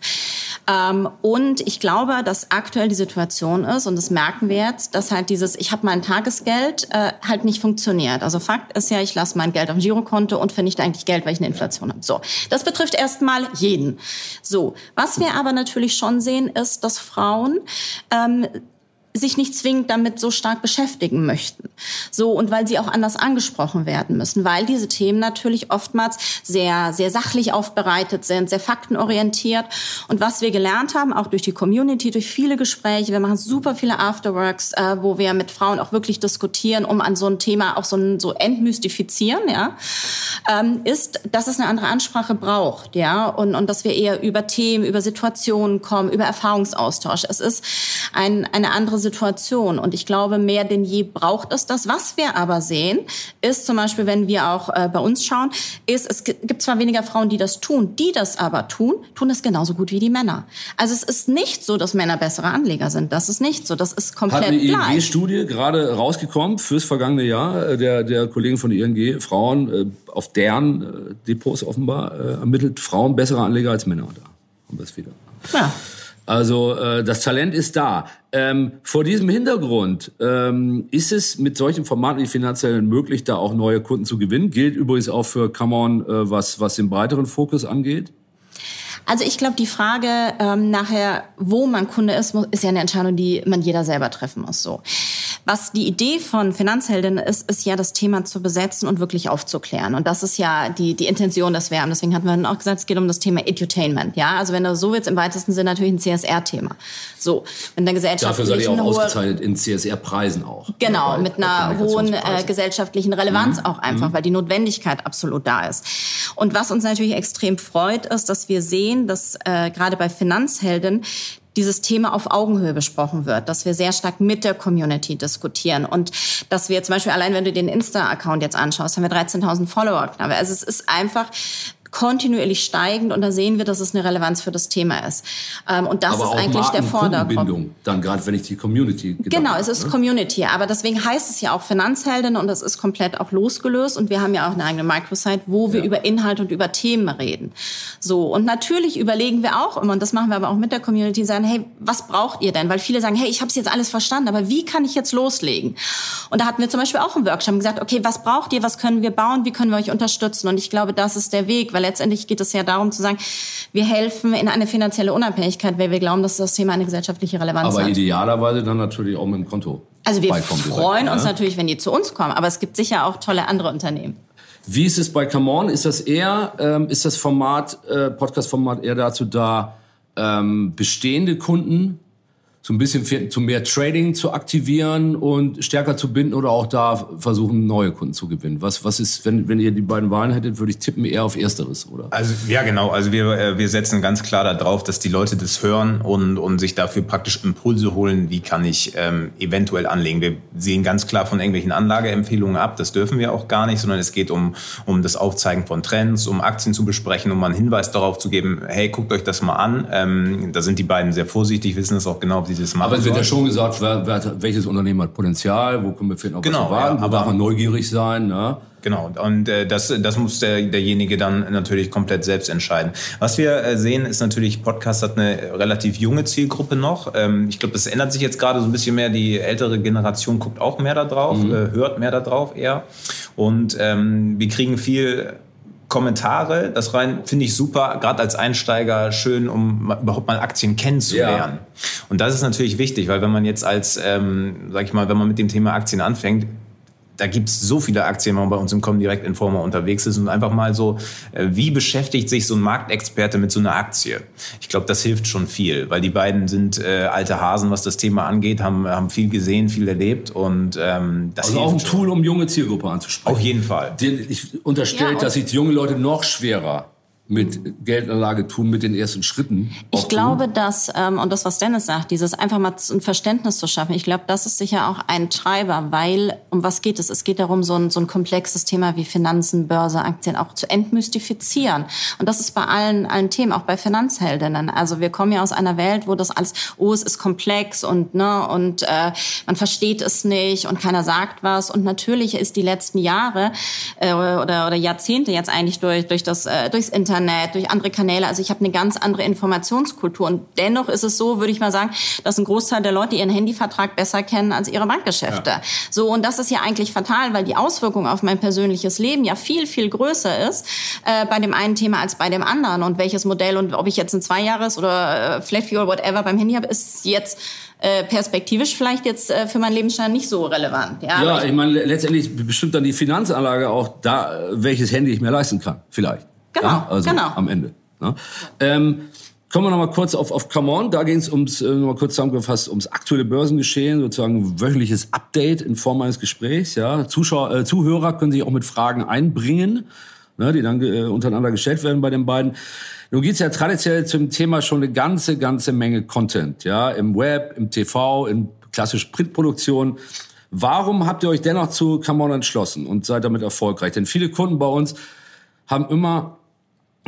Speaker 4: Ähm, und ich glaube, dass aktuell die Situation ist, und das merken wir jetzt, dass halt dieses, ich habe mein Tagesgeld, äh, halt nicht funktioniert. Also Fakt ist ja, ich lasse mein Geld auf dem Girokonto und vernichte eigentlich Geld, weil ich eine Inflation habe. So, das betrifft erstmal jeden. So, was wir aber natürlich schon sehen, ist, dass Frauen ähm, sich nicht zwingend damit so stark beschäftigen möchten. So, und weil sie auch anders angesprochen werden müssen, weil diese Themen natürlich oftmals sehr, sehr sachlich aufbereitet sind, sehr faktenorientiert. Und was wir gelernt haben, auch durch die Community, durch viele Gespräche, wir machen super viele Afterworks, äh, wo wir mit Frauen auch wirklich diskutieren, um an so ein Thema auch so, ein, so entmystifizieren, ja, ähm, ist, dass es eine andere Ansprache braucht, ja, und, und dass wir eher über Themen, über Situationen kommen, über Erfahrungsaustausch. Es ist ein, eine andere Situation. Und ich glaube, mehr denn je braucht es das. Was wir aber sehen, ist zum Beispiel, wenn wir auch äh, bei uns schauen, ist, es gibt zwar weniger Frauen, die das tun, die das aber tun, tun das genauso gut wie die Männer. Also es ist nicht so, dass Männer bessere Anleger sind. Das ist nicht so. Das ist komplett Hat eine
Speaker 3: ING-Studie gerade rausgekommen fürs vergangene Jahr äh, der, der Kollegen von der ING, Frauen äh, auf deren äh, Depots offenbar äh, ermittelt, Frauen bessere Anleger als Männer. Da haben wir es wieder. Ja. Also äh, das Talent ist da. Ähm, vor diesem Hintergrund ähm, ist es mit solchen Formaten wie finanziell möglich, da auch neue Kunden zu gewinnen. Gilt übrigens auch für Come On, äh, was, was den breiteren Fokus angeht.
Speaker 4: Also ich glaube, die Frage ähm, nachher, wo man Kunde ist, ist ja eine Entscheidung, die man jeder selber treffen muss. So. Was die Idee von Finanzheldin ist, ist ja das Thema zu besetzen und wirklich aufzuklären. Und das ist ja die, die Intention, das wir haben. Deswegen hatten wir dann auch gesagt, es geht um das Thema Edutainment. Ja, also wenn du so willst, im weitesten Sinne natürlich ein CSR-Thema. So,
Speaker 3: wenn der Gesellschaft Dafür seid ihr auch ausgezeichnet in CSR-Preisen auch.
Speaker 4: Genau, bei, mit einer hohen äh, gesellschaftlichen Relevanz mhm. auch einfach, mhm. weil die Notwendigkeit absolut da ist. Und was uns natürlich extrem freut, ist, dass wir sehen, dass äh, gerade bei Finanzhelden dieses Thema auf Augenhöhe besprochen wird, dass wir sehr stark mit der Community diskutieren und dass wir zum Beispiel allein, wenn du den Insta-Account jetzt anschaust, haben wir 13.000 Follower. Also es ist einfach kontinuierlich steigend und da sehen wir, dass es eine Relevanz für das Thema ist. Ähm, und das
Speaker 3: aber
Speaker 4: ist eigentlich der
Speaker 3: Vordergrund. Dann gerade, wenn ich die Community
Speaker 4: Genau, es ist ne? Community, aber deswegen heißt es ja auch Finanzheldin und das ist komplett auch losgelöst und wir haben ja auch eine eigene Microsite, wo wir ja. über Inhalt und über Themen reden. So und natürlich überlegen wir auch immer und das machen wir aber auch mit der Community, sagen, hey, was braucht ihr denn? Weil viele sagen, hey, ich habe es jetzt alles verstanden, aber wie kann ich jetzt loslegen? Und da hatten wir zum Beispiel auch einen Workshop gesagt, okay, was braucht ihr, was können wir bauen, wie können wir euch unterstützen? Und ich glaube, das ist der Weg, weil letztendlich geht es ja darum zu sagen, wir helfen in eine finanzielle Unabhängigkeit, weil wir glauben, dass das Thema eine gesellschaftliche Relevanz
Speaker 3: aber
Speaker 4: hat.
Speaker 3: Aber idealerweise dann natürlich auch mit dem Konto.
Speaker 4: Also wir freuen direkt, uns ja? natürlich, wenn die zu uns kommen, aber es gibt sicher auch tolle andere Unternehmen.
Speaker 3: Wie ist es bei Come On? Ist das eher, ähm, ist das Format, äh, Podcast-Format eher dazu da, ähm, bestehende Kunden so ein bisschen für, zu mehr Trading zu aktivieren und stärker zu binden oder auch da versuchen, neue Kunden zu gewinnen? Was, was ist, wenn, wenn ihr die beiden Wahlen hättet, würde ich tippen eher auf Ersteres, oder?
Speaker 5: Also, ja, genau. Also wir, äh, wir setzen ganz klar darauf, dass die Leute das hören und, und sich dafür praktisch Impulse holen, wie kann ich ähm, eventuell anlegen. Wir sehen ganz klar von irgendwelchen Anlageempfehlungen ab. Das dürfen wir auch gar nicht, sondern es geht um, um das Aufzeigen von Trends, um Aktien zu besprechen, um mal einen Hinweis darauf zu geben, hey, guckt euch das mal an. Ähm, da sind die beiden sehr vorsichtig, wissen es auch genau, wie sie das machen.
Speaker 3: Aber es wird ja schon gesagt, wer, wer, welches Unternehmen hat Potenzial, wo können wir finden,
Speaker 5: genau,
Speaker 3: wir warten,
Speaker 5: ja,
Speaker 3: wo darf man neugierig sein. Ne?
Speaker 5: Genau, und äh, das, das muss der, derjenige dann natürlich komplett selbst entscheiden. Was wir äh, sehen, ist natürlich, Podcast hat eine relativ junge Zielgruppe noch. Ähm, ich glaube, das ändert sich jetzt gerade so ein bisschen mehr. Die ältere Generation guckt auch mehr da drauf, mhm. äh, hört mehr da drauf eher. Und ähm, wir kriegen viel Kommentare. Das rein finde ich super, gerade als Einsteiger schön, um überhaupt mal Aktien kennenzulernen. Ja. Und das ist natürlich wichtig, weil wenn man jetzt als, ähm, sag ich mal, wenn man mit dem Thema Aktien anfängt, da gibt es so viele Aktien, wenn man bei uns im Comdirect Informer unterwegs ist und einfach mal so, äh, wie beschäftigt sich so ein Marktexperte mit so einer Aktie? Ich glaube, das hilft schon viel, weil die beiden sind äh, alte Hasen, was das Thema angeht, haben, haben viel gesehen, viel erlebt und ähm, das
Speaker 3: Also auch ein Tool, um junge Zielgruppe anzusprechen.
Speaker 5: Auf jeden Fall.
Speaker 3: Ich unterstelle, ja, dass sich junge Leute noch schwerer mit Geldanlage tun, mit den ersten Schritten.
Speaker 4: Ich tun. glaube, dass, ähm, und das, was Dennis sagt, dieses einfach mal ein Verständnis zu schaffen, ich glaube, das ist sicher auch ein Treiber, weil, um was geht es? Es geht darum, so ein, so ein komplexes Thema wie Finanzen, Börse, Aktien auch zu entmystifizieren. Und das ist bei allen, allen Themen, auch bei Finanzheldinnen. Also wir kommen ja aus einer Welt, wo das alles, oh, es ist komplex und, ne, und äh, man versteht es nicht und keiner sagt was. Und natürlich ist die letzten Jahre äh, oder, oder Jahrzehnte jetzt eigentlich durch, durch das, äh, durchs Internet Internet, durch andere Kanäle. Also ich habe eine ganz andere Informationskultur. Und dennoch ist es so, würde ich mal sagen, dass ein Großteil der Leute ihren Handyvertrag besser kennen als ihre Bankgeschäfte. Ja. So, und das ist ja eigentlich fatal, weil die Auswirkung auf mein persönliches Leben ja viel, viel größer ist äh, bei dem einen Thema als bei dem anderen. Und welches Modell und ob ich jetzt ein Zweijahres- oder äh, Flat Fee oder whatever beim Handy habe, ist jetzt äh, perspektivisch vielleicht jetzt äh, für meinen Lebensstand nicht so relevant.
Speaker 3: Ja, ja ich, ich meine, letztendlich bestimmt dann die Finanzanlage auch da, welches Handy ich mir leisten kann, vielleicht.
Speaker 4: Genau,
Speaker 3: ja? also
Speaker 4: genau.
Speaker 3: am Ende. Ne? Ähm, Kommen wir noch mal kurz auf, auf Come On. Da ging es ums, äh, noch mal kurz zusammengefasst, ums aktuelle Börsengeschehen, sozusagen wöchentliches Update in Form eines Gesprächs. Ja. Zuschauer, äh, Zuhörer können sich auch mit Fragen einbringen, ne, die dann äh, untereinander gestellt werden bei den beiden. Nun geht's ja traditionell zum Thema schon eine ganze, ganze Menge Content. Ja, Im Web, im TV, in klassisch Printproduktion. Warum habt ihr euch dennoch zu Come On entschlossen und seid damit erfolgreich? Denn viele Kunden bei uns haben immer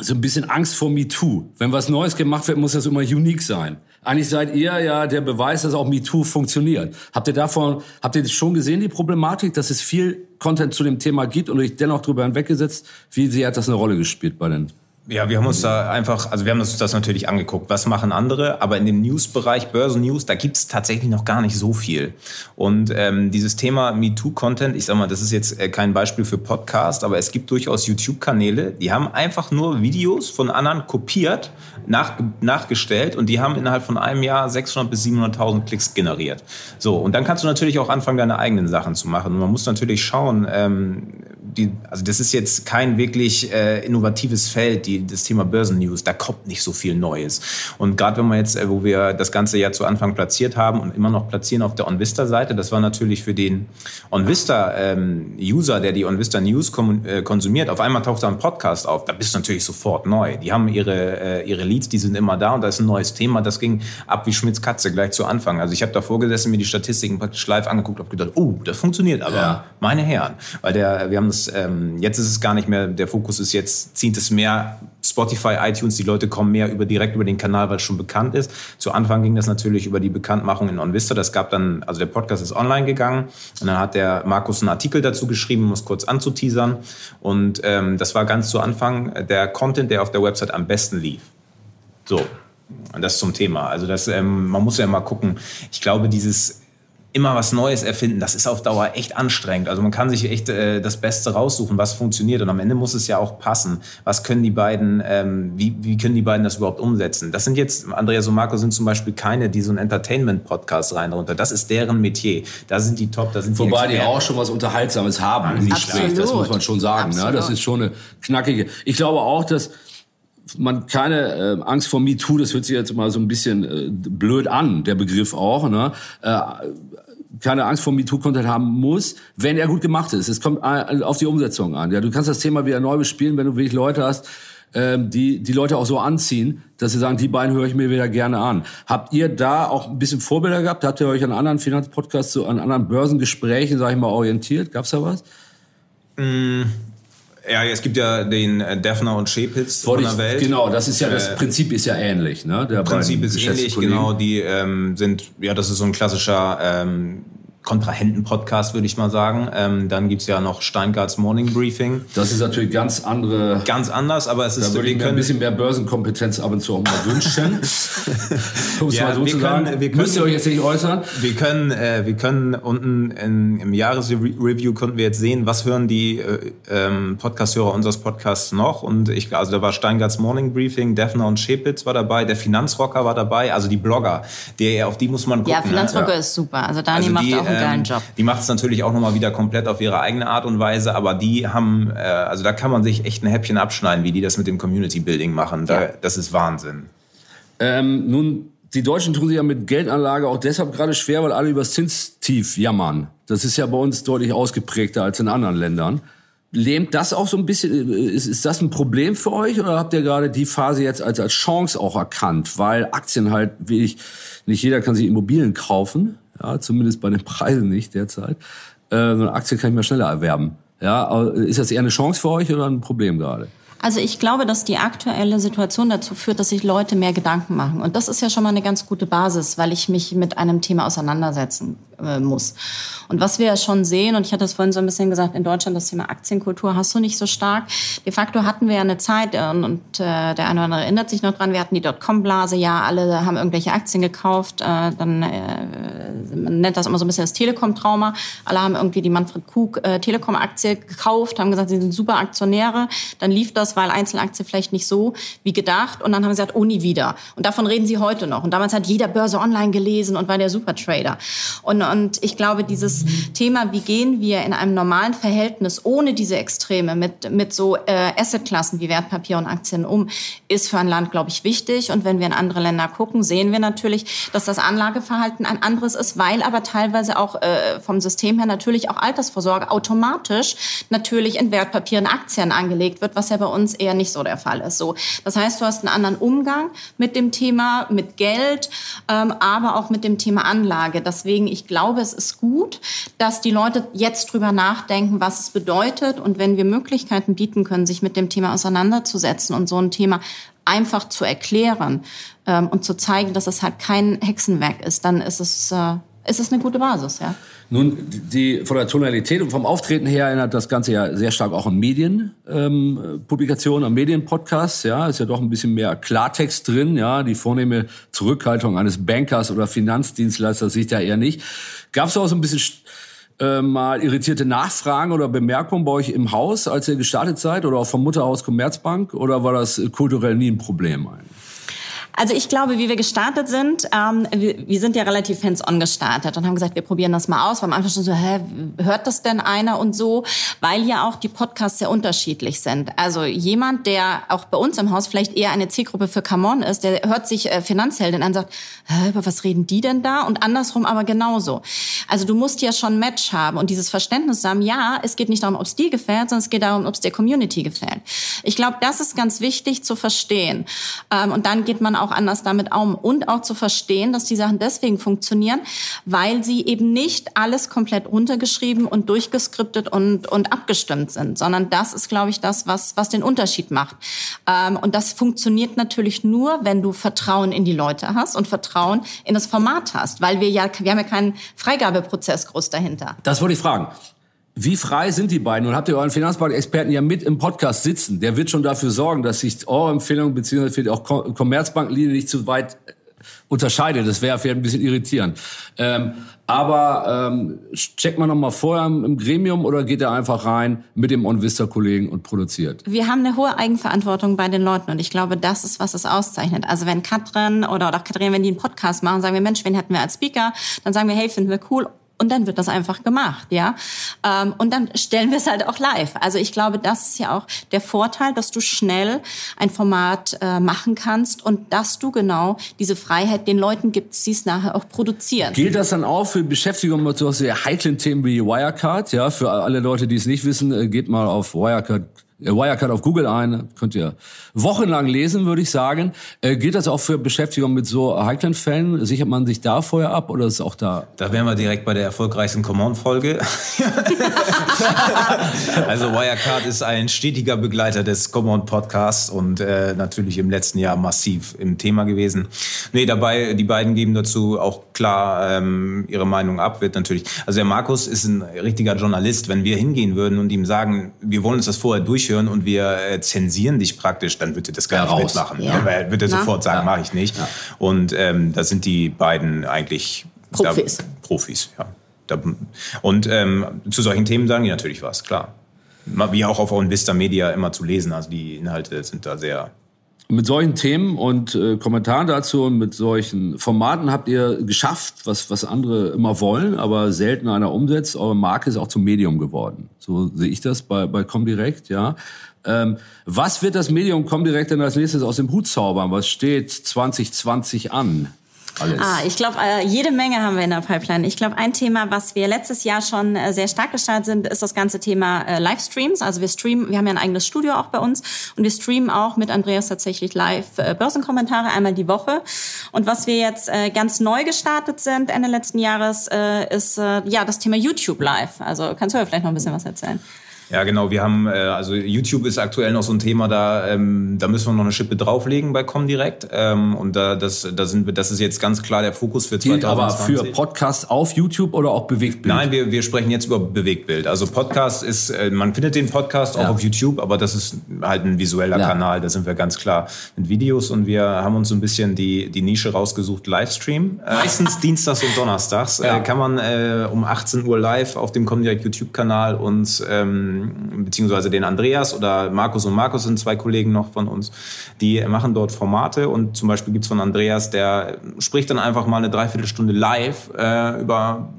Speaker 3: so ein bisschen Angst vor MeToo. Wenn was Neues gemacht wird, muss das immer unique sein. Eigentlich seid ihr ja der Beweis, dass auch MeToo funktioniert. Habt ihr davon, habt ihr schon gesehen, die Problematik, dass es viel Content zu dem Thema gibt und euch dennoch drüber hinweggesetzt? Wie sehr hat das eine Rolle gespielt bei den
Speaker 5: ja, wir haben uns da einfach, also wir haben uns das natürlich angeguckt, was machen andere, aber in dem News-Bereich, Börsen-News, da gibt's tatsächlich noch gar nicht so viel. Und ähm, dieses Thema MeToo-Content, ich sag mal, das ist jetzt äh, kein Beispiel für Podcast, aber es gibt durchaus YouTube-Kanäle, die haben einfach nur Videos von anderen kopiert, nach, nachgestellt und die haben innerhalb von einem Jahr 600 bis 700.000 Klicks generiert. So, und dann kannst du natürlich auch anfangen, deine eigenen Sachen zu machen. Und man muss natürlich schauen, ähm, die, also das ist jetzt kein wirklich äh, innovatives Feld, die, das Thema Börsennews, da kommt nicht so viel Neues. Und gerade wenn man jetzt, äh, wo wir das Ganze ja zu Anfang platziert haben und immer noch platzieren auf der OnVista-Seite, das war natürlich für den OnVista-User, ähm, der die OnVista News äh, konsumiert, auf einmal taucht da ein Podcast auf, da bist du natürlich sofort neu. Die haben ihre, äh, ihre Leads, die sind immer da und da ist ein neues Thema, das ging ab wie Schmitz Katze gleich zu Anfang. Also ich habe davor gesessen, mir die Statistiken praktisch live angeguckt, habe gedacht, oh, das funktioniert aber, ja. meine Herren. Weil der, wir haben das ähm, jetzt ist es gar nicht mehr, der Fokus ist jetzt, zieht es mehr Spotify, iTunes, die Leute kommen mehr über direkt über den Kanal, weil es schon bekannt ist. Zu Anfang ging das natürlich über die Bekanntmachung in OnVista. Das gab dann, also der Podcast ist online gegangen und dann hat der Markus einen Artikel dazu geschrieben, um es kurz anzuteasern. Und ähm, das war ganz zu Anfang der Content, der auf der Website am besten lief. So, und das zum Thema. Also das, ähm, man muss ja immer gucken. Ich glaube, dieses immer was Neues erfinden, das ist auf Dauer echt anstrengend. Also man kann sich echt äh, das Beste raussuchen, was funktioniert. Und am Ende muss es ja auch passen. Was können die beiden, ähm, wie, wie können die beiden das überhaupt umsetzen? Das sind jetzt, Andreas und Marco sind zum Beispiel keine, die so einen Entertainment-Podcast rein runter. Das ist deren Metier. Da sind die top, da sind
Speaker 3: Wobei die, die auch schon was Unterhaltsames haben im Gespräch. Das muss man schon sagen. Ne? Das ist schon eine knackige. Ich glaube auch, dass man keine äh, Angst vor MeToo, das hört sich jetzt mal so ein bisschen äh, blöd an, der Begriff auch, ne? Äh, keine Angst vor MeToo-Content haben muss, wenn er gut gemacht ist. Es kommt äh, auf die Umsetzung an. Ja, du kannst das Thema wieder neu bespielen, wenn du wirklich Leute hast, ähm, die die Leute auch so anziehen, dass sie sagen, die beiden höre ich mir wieder gerne an. Habt ihr da auch ein bisschen Vorbilder gehabt? Habt ihr euch an anderen Finanzpodcasts, so an anderen Börsengesprächen, sage ich mal, orientiert? Gab's da was?
Speaker 5: Mm. Ja, es gibt ja den äh, Defner und Schepitz von der Welt.
Speaker 3: Genau, das ist ja das äh, Prinzip ist ja ähnlich, ne?
Speaker 5: Der Prinzip ist ähnlich, genau. Die ähm, sind, ja, das ist so ein klassischer ähm, Kontrahenten-Podcast, würde ich mal sagen. Ähm, dann gibt's ja noch Steingarts Morning Briefing.
Speaker 3: Das ist natürlich ganz andere.
Speaker 5: Ganz anders, aber es ist.
Speaker 3: Da würde ich mir ein bisschen mehr Börsenkompetenz ab und zu auch mal wünschen. um ja, mal so wir zu können, sagen. Wir können, Müsst ihr euch jetzt nicht äußern?
Speaker 5: Wir können, äh, wir können unten in, im Jahresreview konnten wir jetzt sehen, was hören die äh, ähm, Podcast-Hörer unseres Podcasts noch. Und ich, also da war Steingarts Morning Briefing, Defner und Schepitz war dabei, der Finanzrocker war dabei, also die Blogger. Der, auf die muss man gucken.
Speaker 4: Ja, Finanzrocker ne? ist super. Also Dani also macht auch einen geilen ähm, Job.
Speaker 5: Die macht es natürlich auch nochmal wieder komplett auf ihre eigene Art und Weise, aber die haben, äh, also da kann man sich echt ein Häppchen abschneiden, wie die das mit dem Community Building machen. Da, ja. Das ist Wahnsinn.
Speaker 3: Ähm, nun, die Deutschen tun sich ja mit Geldanlage auch deshalb gerade schwer, weil alle über das Zinstief jammern. Das ist ja bei uns deutlich ausgeprägter als in anderen Ländern. Lähmt das auch so ein bisschen, ist, ist das ein Problem für euch oder habt ihr gerade die Phase jetzt als, als Chance auch erkannt? Weil Aktien halt, ich, nicht jeder kann sich Immobilien kaufen ja, zumindest bei den Preisen nicht derzeit. Äh, so eine Aktie kann ich mir schneller erwerben. Ja, ist das eher eine Chance für euch oder ein Problem gerade?
Speaker 4: Also ich glaube, dass die aktuelle Situation dazu führt, dass sich Leute mehr Gedanken machen. Und das ist ja schon mal eine ganz gute Basis, weil ich mich mit einem Thema auseinandersetzen äh, muss. Und was wir ja schon sehen, und ich hatte es vorhin so ein bisschen gesagt, in Deutschland das Thema Aktienkultur hast du nicht so stark. De facto hatten wir ja eine Zeit, äh, und, äh, der eine oder andere erinnert sich noch dran, wir hatten die Dotcom-Blase, ja, alle haben irgendwelche Aktien gekauft, dann man nennt das immer so ein bisschen das Telekom-Trauma. Alle haben irgendwie die Manfred Krug äh, Telekom-Aktie gekauft, haben gesagt, sie sind super Aktionäre. Dann lief das, weil Einzelaktie vielleicht nicht so wie gedacht. Und dann haben sie gesagt, oh, nie wieder. Und davon reden sie heute noch. Und damals hat jeder Börse online gelesen und war der Supertrader. Und und ich glaube, dieses Thema, wie gehen wir in einem normalen Verhältnis ohne diese Extreme mit, mit so äh, Assetklassen wie Wertpapier und Aktien um, ist für ein Land, glaube ich, wichtig. Und wenn wir in andere Länder gucken, sehen wir natürlich, dass das Anlageverhalten ein anderes ist, weil aber teilweise auch äh, vom System her natürlich auch Altersvorsorge automatisch natürlich in Wertpapieren, Aktien angelegt wird, was ja bei uns eher nicht so der Fall ist. So, das heißt, du hast einen anderen Umgang mit dem Thema, mit Geld, ähm, aber auch mit dem Thema Anlage. Deswegen, ich glaube, glaube, es ist gut, dass die Leute jetzt drüber nachdenken, was es bedeutet. Und wenn wir Möglichkeiten bieten können, sich mit dem Thema auseinanderzusetzen und so ein Thema einfach zu erklären ähm, und zu zeigen, dass es halt kein Hexenwerk ist, dann ist es, äh, ist es eine gute Basis, ja.
Speaker 3: Nun, die, von der Tonalität und vom Auftreten her erinnert das Ganze ja sehr stark auch an Medienpublikationen, ähm, an Medienpodcasts. Ja, ist ja doch ein bisschen mehr Klartext drin. Ja, die vornehme Zurückhaltung eines Bankers oder Finanzdienstleisters sieht ja eher nicht. Gab es auch so ein bisschen äh, mal irritierte Nachfragen oder Bemerkungen bei euch im Haus, als ihr gestartet seid, oder auch vom Mutterhaus Commerzbank, oder war das kulturell nie ein Problem eigentlich?
Speaker 4: Also ich glaube, wie wir gestartet sind, ähm, wir, wir, sind ja relativ hands-on gestartet und haben gesagt, wir probieren das mal aus. Wir haben einfach schon so, hä, hört das denn einer und so, weil ja auch die Podcasts sehr unterschiedlich sind. Also jemand, der auch bei uns im Haus vielleicht eher eine Zielgruppe für Come ist, der hört sich äh, Finanzheldin an und sagt, hä, über was reden die denn da? Und andersrum aber genauso. Also du musst ja schon Match haben und dieses Verständnis haben, ja, es geht nicht darum, ob es dir gefällt, sondern es geht darum, ob es der Community gefällt. Ich glaube, das ist ganz wichtig zu verstehen. Ähm, und dann geht man auch auch anders damit um und auch zu verstehen, dass die Sachen deswegen funktionieren, weil sie eben nicht alles komplett runtergeschrieben und durchgeskriptet und, und abgestimmt sind, sondern das ist, glaube ich, das, was, was den Unterschied macht. Ähm, und das funktioniert natürlich nur, wenn du Vertrauen in die Leute hast und Vertrauen in das Format hast, weil wir ja, wir haben ja keinen Freigabeprozess groß dahinter.
Speaker 3: Das wollte ich fragen. Wie frei sind die beiden? Und habt ihr euren Finanzbank-Experten ja mit im Podcast sitzen? Der wird schon dafür sorgen, dass sich eure Empfehlung beziehungsweise auch Commerzbank-Linie nicht zu weit unterscheidet. Das wäre vielleicht ein bisschen irritierend. Ähm, aber ähm, checkt man noch mal vorher im Gremium oder geht er einfach rein mit dem OnVista-Kollegen und produziert?
Speaker 4: Wir haben eine hohe Eigenverantwortung bei den Leuten und ich glaube, das ist, was es auszeichnet. Also wenn Katrin oder, oder auch Katrin, wenn die einen Podcast machen, sagen wir, Mensch, wen hätten wir als Speaker? Dann sagen wir, hey, finden wir cool und dann wird das einfach gemacht, ja. Ähm, und dann stellen wir es halt auch live. Also ich glaube, das ist ja auch der Vorteil, dass du schnell ein Format äh, machen kannst und dass du genau diese Freiheit den Leuten gibst, sie es nachher auch produzieren.
Speaker 3: Gilt das dann auch für Beschäftigung mit so sehr heiklen Themen wie Wirecard? Ja, für alle Leute, die es nicht wissen, äh, geht mal auf Wirecard Wirecard auf Google ein, könnt ihr wochenlang lesen, würde ich sagen. Äh, gilt das auch für Beschäftigung mit so heiklen Fällen? Sichert man sich da vorher ab oder ist auch da?
Speaker 5: Da wären wir direkt bei der erfolgreichsten Common-Folge. also Wirecard ist ein stetiger Begleiter des Common-Podcasts und äh, natürlich im letzten Jahr massiv im Thema gewesen. Nee, dabei, die beiden geben dazu auch klar ähm, ihre Meinung ab, wird natürlich. Also der Markus ist ein richtiger Journalist. Wenn wir hingehen würden und ihm sagen, wir wollen uns das vorher durch durchhören und wir äh, zensieren dich praktisch, dann wird er das gar ja, nicht mitmachen. Ja. Ja, wird er sofort sagen, ja. mache ich nicht. Und ähm, da sind die beiden eigentlich
Speaker 4: Profis.
Speaker 5: Da, Profis, ja. Da, und ähm, zu solchen Themen sagen die natürlich was, klar. Wie auch auf Vista Media immer zu lesen. Also die Inhalte sind da sehr
Speaker 3: mit solchen Themen und äh, Kommentaren dazu und mit solchen Formaten habt ihr geschafft, was, was andere immer wollen, aber selten einer umsetzt. Eure Marke ist auch zum Medium geworden. So sehe ich das bei, bei Comdirect, ja. Ähm, was wird das Medium Comdirect denn als nächstes aus dem Hut zaubern? Was steht 2020 an?
Speaker 4: Alles? Ah, ich glaube, äh, jede Menge haben wir in der Pipeline. Ich glaube, ein Thema, was wir letztes Jahr schon äh, sehr stark gestartet sind, ist das ganze Thema äh, Livestreams. Also wir streamen, wir haben ja ein eigenes Studio auch bei uns und wir streamen auch mit Andreas tatsächlich live äh, Börsenkommentare einmal die Woche. Und was wir jetzt äh, ganz neu gestartet sind Ende letzten Jahres, äh, ist äh, ja das Thema YouTube Live. Also kannst du ja vielleicht noch ein bisschen was erzählen?
Speaker 5: Ja, genau. Wir haben, äh, also YouTube ist aktuell noch so ein Thema, da, ähm, da müssen wir noch eine Schippe drauflegen bei Comdirect. Ähm, und da, das, da sind wir, das ist jetzt ganz klar der Fokus für 2020.
Speaker 3: aber für Podcast auf YouTube oder auch Bewegtbild?
Speaker 5: Nein, wir, wir sprechen jetzt über Bewegtbild. Also Podcast ist, äh, man findet den Podcast auch ja. auf YouTube, aber das ist halt ein visueller ja. Kanal. Da sind wir ganz klar mit Videos und wir haben uns so ein bisschen die, die Nische rausgesucht, Livestream. Äh, meistens Dienstags und Donnerstags ja. äh, kann man äh, um 18 Uhr live auf dem Comdirect YouTube-Kanal uns ähm, beziehungsweise den Andreas oder Markus und Markus sind zwei Kollegen noch von uns, die machen dort Formate und zum Beispiel gibt es von Andreas, der spricht dann einfach mal eine Dreiviertelstunde live äh, über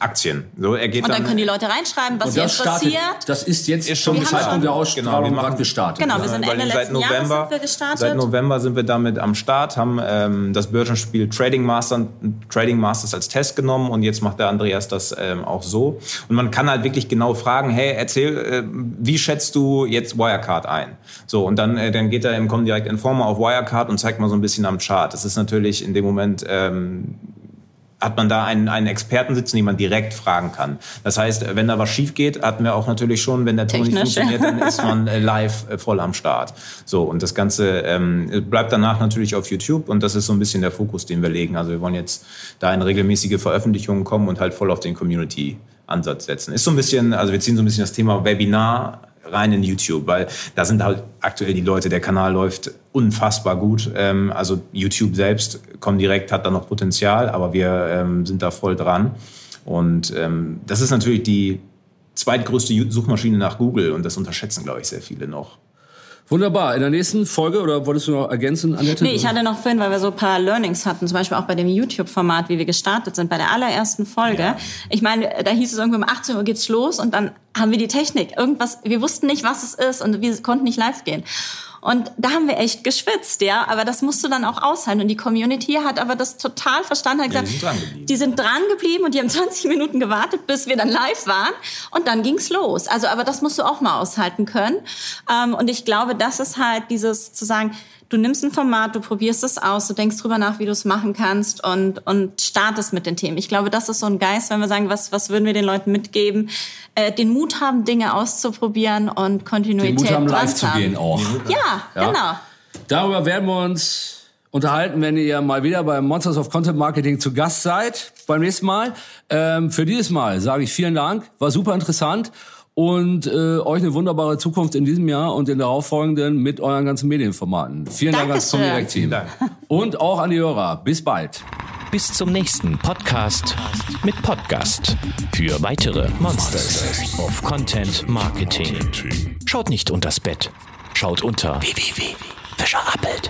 Speaker 5: Aktien. So, er geht
Speaker 4: und dann, dann können die Leute reinschreiben, was sie interessiert.
Speaker 3: Startet, das ist jetzt ist schon Zeitpunkt der Ausstrahlung genau, gestartet.
Speaker 4: Genau, wir sind Ende letzten November, Jahres sind wir gestartet.
Speaker 5: Seit November sind wir damit am Start, haben ähm, das Börsenspiel Trading, Master, Trading Masters als Test genommen und jetzt macht der Andreas das ähm, auch so. Und man kann halt wirklich genau fragen, hey, erzähl, äh, wie schätzt du jetzt Wirecard ein? So, und dann, äh, dann geht er im Comdirect Informer auf Wirecard und zeigt mal so ein bisschen am Chart. Das ist natürlich in dem Moment ähm, hat man da einen, einen Experten sitzen, den man direkt fragen kann. Das heißt, wenn da was schief geht, hatten wir auch natürlich schon, wenn der Ton nicht funktioniert, dann ist man äh, live äh, voll am Start. So, und das Ganze ähm, bleibt danach natürlich auf YouTube und das ist so ein bisschen der Fokus, den wir legen. Also wir wollen jetzt da in regelmäßige Veröffentlichungen kommen und halt voll auf den Community Ansatz setzen. Ist so ein bisschen, also wir ziehen so ein bisschen das Thema Webinar rein in YouTube, weil da sind halt aktuell die Leute, der Kanal läuft unfassbar gut. Ähm, also YouTube selbst kommt direkt, hat da noch Potenzial, aber wir ähm, sind da voll dran. Und ähm, das ist natürlich die zweitgrößte Suchmaschine nach Google und das unterschätzen, glaube ich, sehr viele noch.
Speaker 3: Wunderbar. In der nächsten Folge, oder wolltest du noch ergänzen,
Speaker 4: Annette? Nee, ich hatte noch vorhin, weil wir so ein paar Learnings hatten, zum Beispiel auch bei dem YouTube-Format, wie wir gestartet sind, bei der allerersten Folge. Ja. Ich meine, da hieß es irgendwie um 18 Uhr geht's los und dann haben wir die Technik. Irgendwas, wir wussten nicht, was es ist und wir konnten nicht live gehen. Und da haben wir echt geschwitzt, ja. Aber das musst du dann auch aushalten. Und die Community hat aber das total verstanden, hat gesagt, ja, die, die sind dran geblieben und die haben 20 Minuten gewartet, bis wir dann live waren. Und dann ging's los. Also, aber das musst du auch mal aushalten können. Ähm, und ich glaube, das ist halt dieses zu sagen, du nimmst ein Format, du probierst es aus, du denkst drüber nach, wie du es machen kannst und, und startest mit den Themen. Ich glaube, das ist so ein Geist, wenn wir sagen, was, was würden wir den Leuten mitgeben? Äh, den Mut haben, Dinge auszuprobieren und Kontinuität
Speaker 3: Den Mut haben, live zu gehen auch.
Speaker 4: Ja, ja, genau.
Speaker 3: Darüber werden wir uns unterhalten, wenn ihr mal wieder beim Monsters of Content Marketing zu Gast seid beim nächsten Mal. Ähm, für dieses Mal sage ich vielen Dank, war super interessant und äh, euch eine wunderbare Zukunft in diesem Jahr und in der darauffolgenden mit euren ganzen Medienformaten. Vielen Dank als Comdirect-Team. Und auch an die Hörer. Bis bald.
Speaker 1: Bis zum nächsten Podcast mit Podcast. Für weitere Monsters of Content Marketing. Schaut nicht unters Bett. Schaut unter www.fischerappelt.